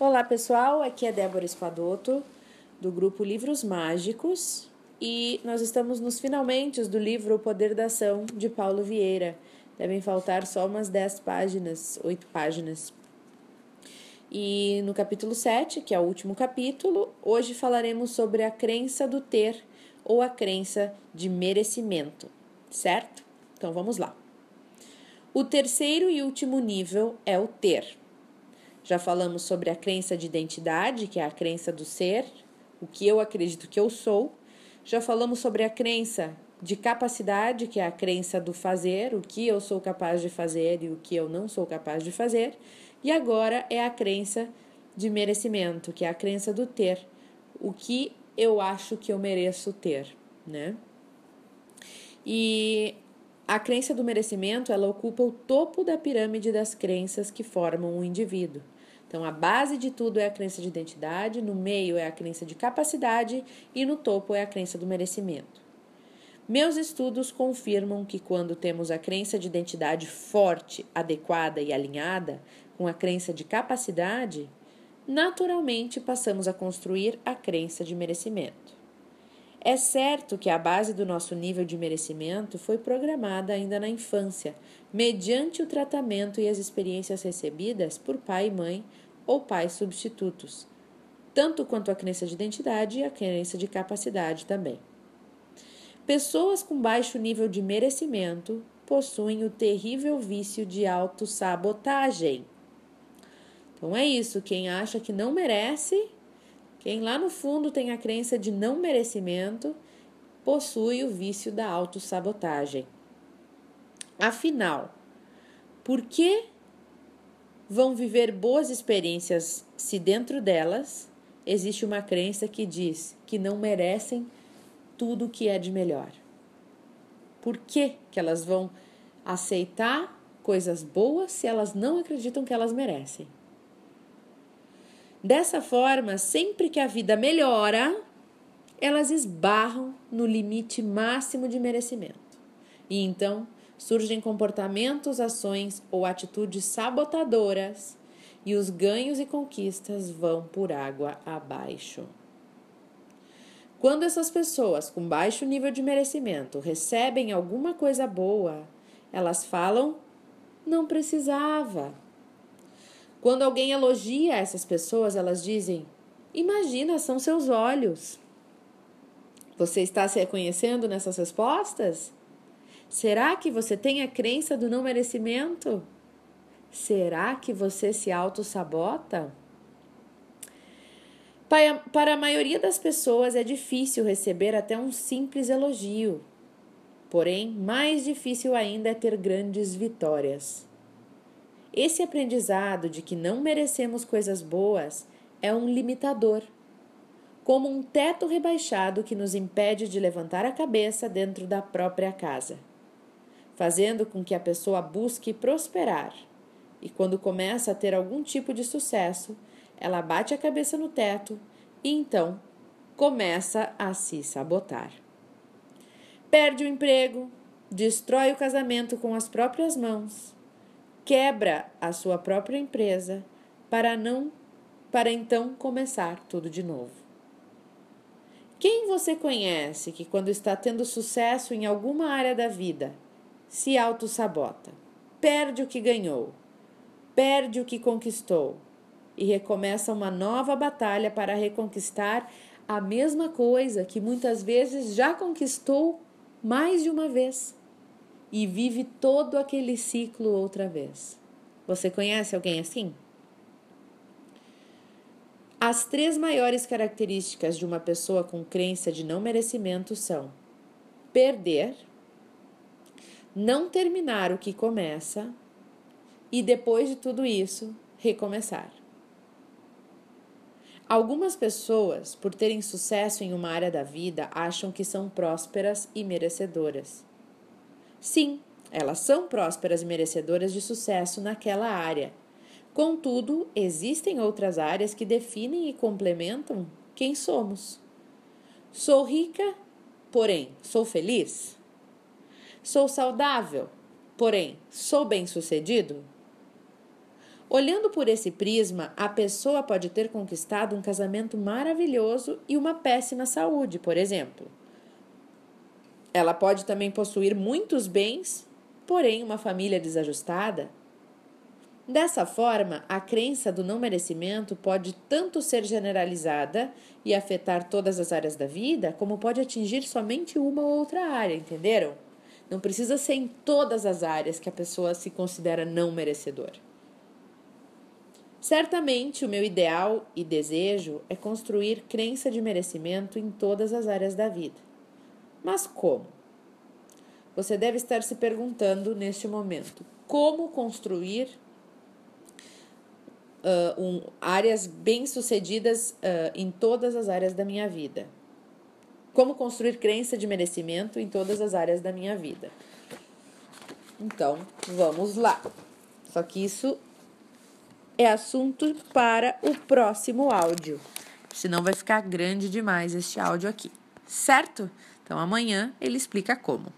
Olá pessoal, aqui é Débora Espadoto do grupo Livros Mágicos e nós estamos nos finalmente do livro O Poder da Ação de Paulo Vieira. Devem faltar só umas 10 páginas, 8 páginas. E no capítulo 7, que é o último capítulo, hoje falaremos sobre a crença do ter ou a crença de merecimento, certo? Então vamos lá. O terceiro e último nível é o ter. Já falamos sobre a crença de identidade, que é a crença do ser, o que eu acredito que eu sou. Já falamos sobre a crença de capacidade, que é a crença do fazer, o que eu sou capaz de fazer e o que eu não sou capaz de fazer. E agora é a crença de merecimento, que é a crença do ter, o que eu acho que eu mereço ter, né? E a crença do merecimento, ela ocupa o topo da pirâmide das crenças que formam o indivíduo. Então, a base de tudo é a crença de identidade, no meio é a crença de capacidade e no topo é a crença do merecimento. Meus estudos confirmam que quando temos a crença de identidade forte, adequada e alinhada com a crença de capacidade, naturalmente passamos a construir a crença de merecimento. É certo que a base do nosso nível de merecimento foi programada ainda na infância, mediante o tratamento e as experiências recebidas por pai e mãe ou pais substitutos, tanto quanto a crença de identidade e a crença de capacidade também. Pessoas com baixo nível de merecimento possuem o terrível vício de autossabotagem. Então é isso, quem acha que não merece quem lá no fundo tem a crença de não merecimento possui o vício da autossabotagem. Afinal, por que vão viver boas experiências se dentro delas existe uma crença que diz que não merecem tudo o que é de melhor? Por que, que elas vão aceitar coisas boas se elas não acreditam que elas merecem? Dessa forma, sempre que a vida melhora, elas esbarram no limite máximo de merecimento. E então surgem comportamentos, ações ou atitudes sabotadoras e os ganhos e conquistas vão por água abaixo. Quando essas pessoas com baixo nível de merecimento recebem alguma coisa boa, elas falam: não precisava. Quando alguém elogia essas pessoas, elas dizem: Imagina, são seus olhos. Você está se reconhecendo nessas respostas? Será que você tem a crença do não merecimento? Será que você se auto-sabota? Para a maioria das pessoas é difícil receber até um simples elogio. Porém, mais difícil ainda é ter grandes vitórias. Esse aprendizado de que não merecemos coisas boas é um limitador, como um teto rebaixado que nos impede de levantar a cabeça dentro da própria casa, fazendo com que a pessoa busque prosperar. E quando começa a ter algum tipo de sucesso, ela bate a cabeça no teto e então começa a se sabotar. Perde o emprego, destrói o casamento com as próprias mãos quebra a sua própria empresa para não para então começar tudo de novo. Quem você conhece que quando está tendo sucesso em alguma área da vida se auto-sabota, perde o que ganhou, perde o que conquistou e recomeça uma nova batalha para reconquistar a mesma coisa que muitas vezes já conquistou mais de uma vez? E vive todo aquele ciclo outra vez. Você conhece alguém assim? As três maiores características de uma pessoa com crença de não merecimento são perder, não terminar o que começa e depois de tudo isso, recomeçar. Algumas pessoas, por terem sucesso em uma área da vida, acham que são prósperas e merecedoras. Sim, elas são prósperas e merecedoras de sucesso naquela área. Contudo, existem outras áreas que definem e complementam quem somos. Sou rica, porém sou feliz? Sou saudável, porém sou bem-sucedido? Olhando por esse prisma, a pessoa pode ter conquistado um casamento maravilhoso e uma péssima saúde, por exemplo. Ela pode também possuir muitos bens, porém uma família desajustada. Dessa forma, a crença do não merecimento pode tanto ser generalizada e afetar todas as áreas da vida, como pode atingir somente uma ou outra área, entenderam? Não precisa ser em todas as áreas que a pessoa se considera não merecedor. Certamente, o meu ideal e desejo é construir crença de merecimento em todas as áreas da vida. Mas como? Você deve estar se perguntando neste momento: como construir uh, um, áreas bem-sucedidas uh, em todas as áreas da minha vida. Como construir crença de merecimento em todas as áreas da minha vida. Então, vamos lá. Só que isso é assunto para o próximo áudio. Senão vai ficar grande demais este áudio aqui, certo? Então amanhã ele explica como.